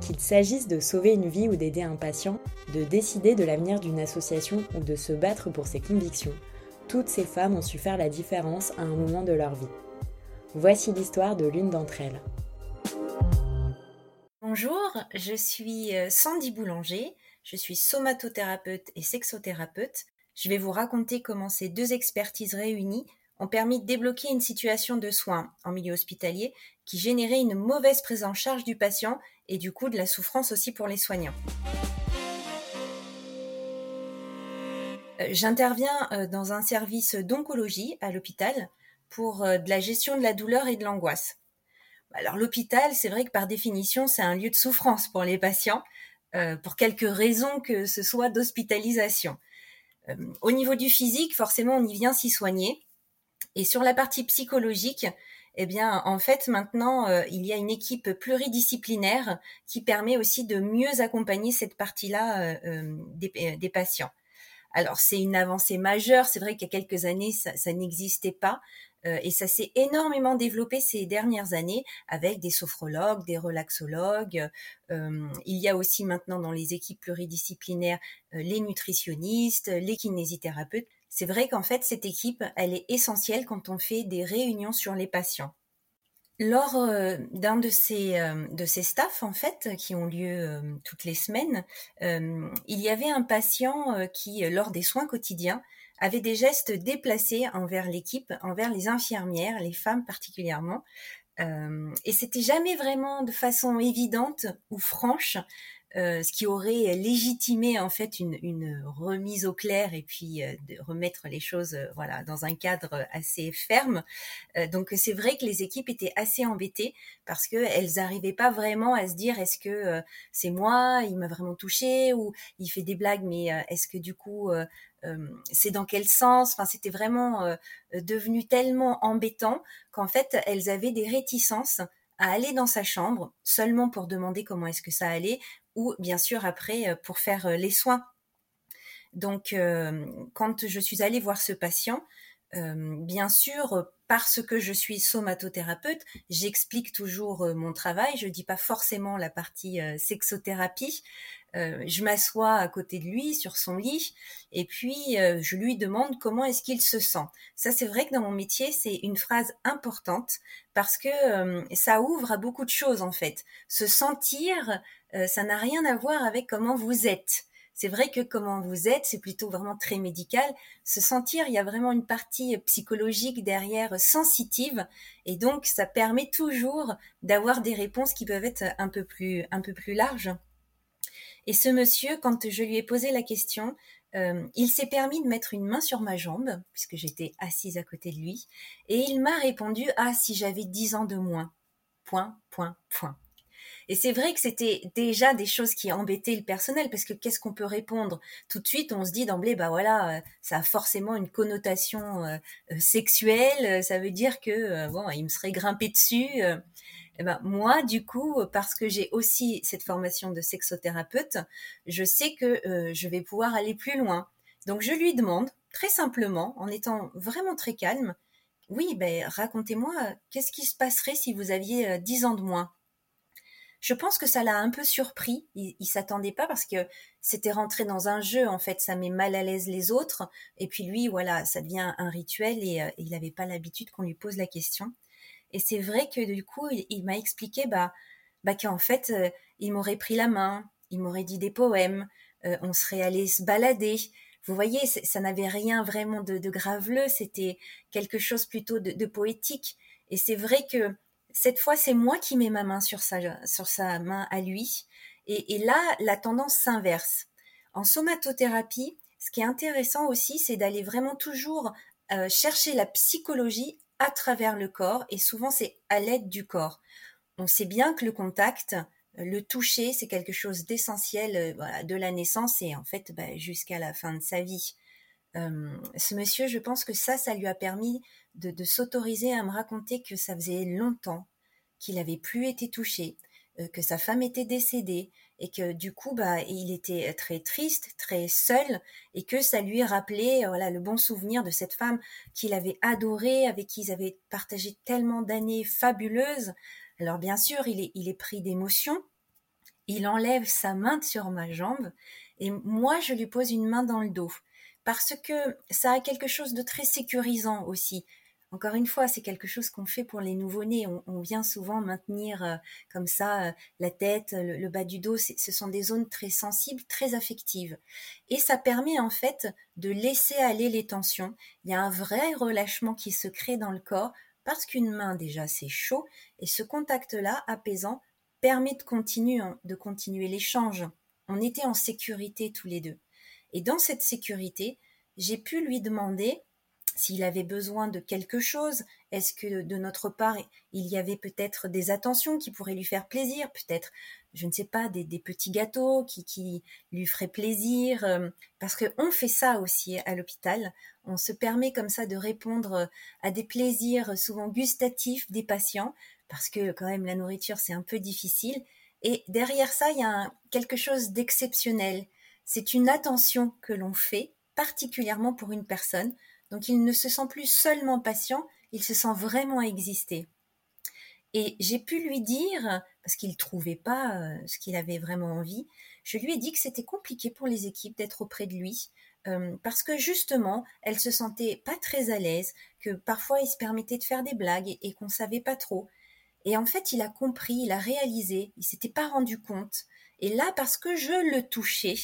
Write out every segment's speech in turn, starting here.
Qu'il s'agisse de sauver une vie ou d'aider un patient, de décider de l'avenir d'une association ou de se battre pour ses convictions, toutes ces femmes ont su faire la différence à un moment de leur vie. Voici l'histoire de l'une d'entre elles. Bonjour, je suis euh, Sandy Boulanger, je suis somatothérapeute et sexothérapeute. Je vais vous raconter comment ces deux expertises réunies ont permis de débloquer une situation de soins en milieu hospitalier qui générait une mauvaise prise en charge du patient et du coup de la souffrance aussi pour les soignants. Euh, j'interviens euh, dans un service d'oncologie à l'hôpital pour euh, de la gestion de la douleur et de l'angoisse. Alors l'hôpital, c'est vrai que par définition, c'est un lieu de souffrance pour les patients, pour quelques raisons que ce soit d'hospitalisation. au niveau du physique, forcément, on y vient s'y soigner. Et sur la partie psychologique, eh bien, en fait, maintenant, euh, il y a une équipe pluridisciplinaire qui permet aussi de mieux accompagner cette partie-là euh, euh, des, patients. Alors, c'est une avancée majeure. C'est vrai qu'il y a quelques années, ça, n'existait pas. et ça s'est énormément développé ces dernières années avec des sophrologues, des relaxologues. il y a aussi maintenant dans les équipes pluridisciplinaires les nutritionnistes, les kinésithérapeutes c'est vrai qu'en fait, cette équipe, elle est essentielle quand on fait des réunions sur les patients. Lors euh, d'un de ces euh, de ces staffs en fait qui ont lieu euh, toutes les semaines, il y avait un patient qui lors des soins quotidiens avait des gestes déplacés envers l'équipe, envers les infirmières, les femmes particulièrement, et c'était jamais vraiment de façon évidente ou franche euh, ce qui aurait légitimé en fait une, remise au clair et puis euh, de remettre les choses euh, voilà dans un cadre assez ferme. donc c'est vrai que les équipes étaient assez embêtées parce que elles n'arrivaient pas vraiment à se dire est-ce que c'est moi, il m'a vraiment touché ou il fait des blagues mais est-ce que du coup c'est dans quel sens? Enfin, c'était vraiment devenu tellement embêtant qu'en fait, elles avaient des réticences à aller dans sa chambre seulement pour demander comment est-ce que ça allait ou bien sûr après euh, pour faire euh, les soins. Donc euh, quand je suis allée voir ce patient, bien sûr, parce que je suis somatothérapeute, j'explique toujours mon travail. Je dis pas forcément la partie sexothérapie. je m'assois à côté de lui sur son lit et puis je lui demande comment est-ce qu'il se sent. Ça, c'est vrai que dans mon métier, c'est une phrase importante parce que ça ouvre à beaucoup de choses en fait. Se sentir, euh, ça n'a rien à voir avec comment vous êtes. C'est vrai que comment vous êtes, c'est plutôt vraiment très médical. Se sentir, il y a vraiment une partie psychologique derrière, sensitive, et donc ça permet toujours d'avoir des réponses qui peuvent être un peu plus, un peu plus larges. Et ce monsieur, quand je lui ai posé la question, euh, il s'est permis de mettre une main sur ma jambe, puisque j'étais assise à côté de lui, et il m'a répondu Ah, si j'avais dix ans de moins. Point, point, point. Et c'est vrai que c'était déjà des choses qui embêtaient le personnel parce que qu'est-ce qu'on peut répondre? Tout de suite, on se dit d'emblée, bah voilà, euh, ça a forcément une connotation euh, euh, sexuelle. Ça veut dire que bon, il me serait grimpé dessus. Et ben, moi, du coup, parce que j'ai aussi cette formation de sexothérapeute, je sais que je vais pouvoir aller plus loin. Donc, je lui demande, très simplement, en étant vraiment très calme, oui, ben, racontez-moi, qu'est-ce qui se passerait si vous aviez 10 ans de moins? Je pense que ça l'a un peu surpris. Il, s'attendait pas parce que c'était rentré dans un jeu. En fait, ça met mal à l'aise les autres. Et puis lui, voilà, ça devient un rituel et, euh, il n'avait pas l'habitude qu'on lui pose la question. Et c'est vrai que du coup, il, m'a expliqué, bah, bah qu'en fait, euh, il m'aurait pris la main, il m'aurait dit des poèmes, euh, on serait allé se balader. Vous voyez, ça n'avait rien vraiment de, graveleux. C'était quelque chose plutôt de poétique. Et c'est vrai que cette fois, c'est moi qui mets ma main sur sa, main à lui. Et, là, la tendance s'inverse. En somatothérapie, ce qui est intéressant aussi, c'est d'aller vraiment toujours euh, chercher la psychologie à travers le corps, et souvent c'est à l'aide du corps. On sait bien que le contact, le toucher, c'est quelque chose d'essentiel euh, de la naissance et en fait bah, jusqu'à la fin de sa vie. Ce monsieur, je pense que ça, ça lui a permis de, s'autoriser à me raconter que ça faisait longtemps qu'il n'avait plus été touché, que sa femme était décédée, et que du coup bah il était très triste, très seul et que ça lui rappelait euh, le bon souvenir de cette femme qu'il avait adorée, avec qui ils avaient partagé tellement d'années fabuleuses. Alors bien sûr, il est pris d'émotion. Il enlève sa main sur ma jambe et moi je lui pose une main dans le dos parce que ça a quelque chose de très sécurisant aussi. Encore une fois, c'est quelque chose qu'on fait pour les nouveau-nés. On, vient souvent maintenir euh, comme ça euh, la tête, le, bas du dos. Ce sont des zones très sensibles, très affectives. Et ça permet en fait de laisser aller les tensions. Il y a un vrai relâchement qui se crée dans le corps parce qu'une main déjà c'est chaud et ce contact-là apaisant permet de continuer, de continuer l'échange. On était en sécurité tous les deux. Et dans cette sécurité, j'ai pu lui demander s'il avait besoin de quelque chose, est-ce que de notre part, il y avait peut-être des attentions qui pourraient lui faire plaisir, peut-être, je ne sais pas, des, petits gâteaux qui, lui feraient plaisir, euh, parce qu'on fait ça aussi à l'hôpital, on se permet comme ça de répondre à des plaisirs souvent gustatifs des patients, parce que quand même la nourriture c'est un peu difficile, et derrière ça, il y a quelque chose d'exceptionnel. C'est une attention que l'on fait particulièrement pour une personne donc il ne se sent plus seulement patient, il se sent vraiment exister. Et j'ai pu lui dire, parce qu'il ne trouvait pas euh, ce qu'il avait vraiment envie, je lui ai dit que c'était compliqué pour les équipes d'être auprès de lui, euh, parce que justement, elle se sentait pas très à l'aise, que parfois il se permettait de faire des blagues et, qu'on savait pas trop. Et en fait, il a compris, il a réalisé, il s'était pas rendu compte. Et là, parce que je le touchais,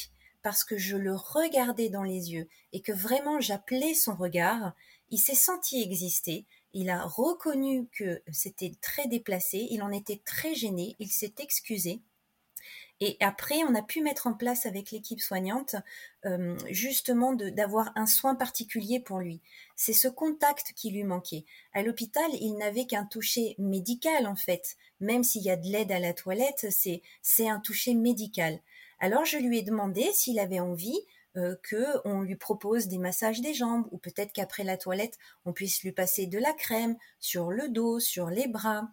parce que je le regardais dans les yeux et que vraiment j'appelais son regard, il s'est senti exister, il a reconnu que c'était très déplacé, il en était très gêné, il s'est excusé. Et après, on a pu mettre en place avec l'équipe soignante euh, justement d'avoir un soin particulier pour lui. C'est ce contact qui lui manquait. À l'hôpital, il n'avait qu'un toucher médical en fait. Même s'il y a de l'aide à la toilette, c'est un toucher médical. Alors je lui ai demandé s'il avait envie euh, qu'on lui propose des massages des jambes ou peut-être qu'après la toilette, on puisse lui passer de la crème sur le dos, sur les bras.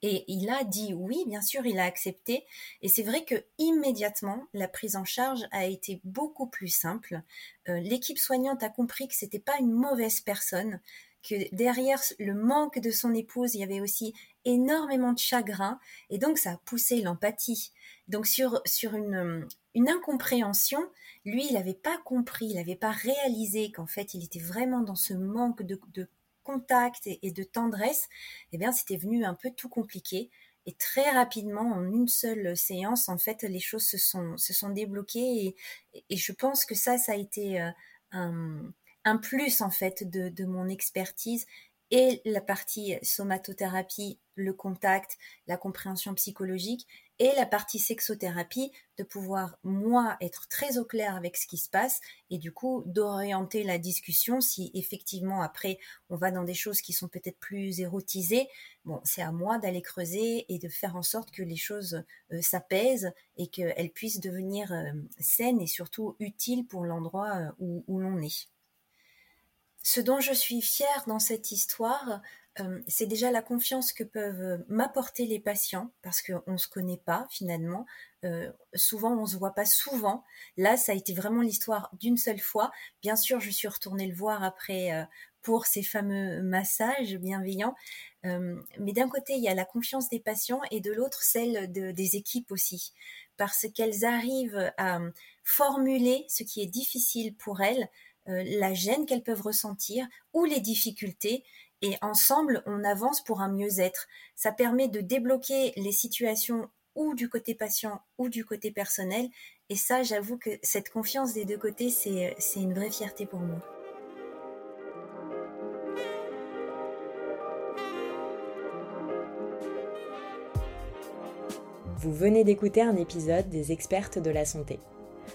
Et il a dit oui, bien sûr, il a accepté. Et c'est vrai que immédiatement, la prise en charge a été beaucoup plus simple. Euh, l'équipe soignante a compris que c'était pas une mauvaise personne, que derrière le manque de son épouse, il y avait aussi énormément de chagrin, et donc ça a poussé l'empathie. Donc sur, sur une, une incompréhension, lui, il n'avait pas compris, il n'avait pas réalisé qu'en fait, il était vraiment dans ce manque de, de contact et, de tendresse. Eh bien, c'était venu un peu tout compliqué. Et très rapidement, en une seule séance, en fait, les choses se sont, se sont débloquées. Et, et je pense que ça, ça a été euh, un, un plus, en fait, de, mon expertise et la partie somatothérapie, le contact, la compréhension psychologique, et la partie sexothérapie, de pouvoir, moi, être très au clair avec ce qui se passe, et du coup, d'orienter la discussion si effectivement, après, on va dans des choses qui sont peut-être plus érotisées. Bon, c'est à moi d'aller creuser et de faire en sorte que les choses euh, s'apaisent et qu'elles puissent devenir euh, saines et surtout utiles pour l'endroit euh, où l'on est. Ce dont je suis fière dans cette histoire, euh, c'est déjà la confiance que peuvent m'apporter les patients parce qu'on ne se connaît pas finalement. Euh, souvent, on se voit pas souvent. Là, ça a été vraiment l'histoire d'une seule fois. Bien sûr, je suis retournée le voir après euh, pour ces fameux massages bienveillants. mais d'un côté, il y a la confiance des patients et de l'autre, celle des équipes aussi. Parce qu'elles arrivent à formuler ce qui est difficile pour elles la gêne qu'elles peuvent ressentir ou les difficultés et ensemble on avance pour un mieux-être. Ça permet de débloquer les situations ou du côté patient ou du côté personnel et ça j'avoue que cette confiance des deux côtés c'est une vraie fierté pour moi. Vous venez d'écouter un épisode des expertes de la santé.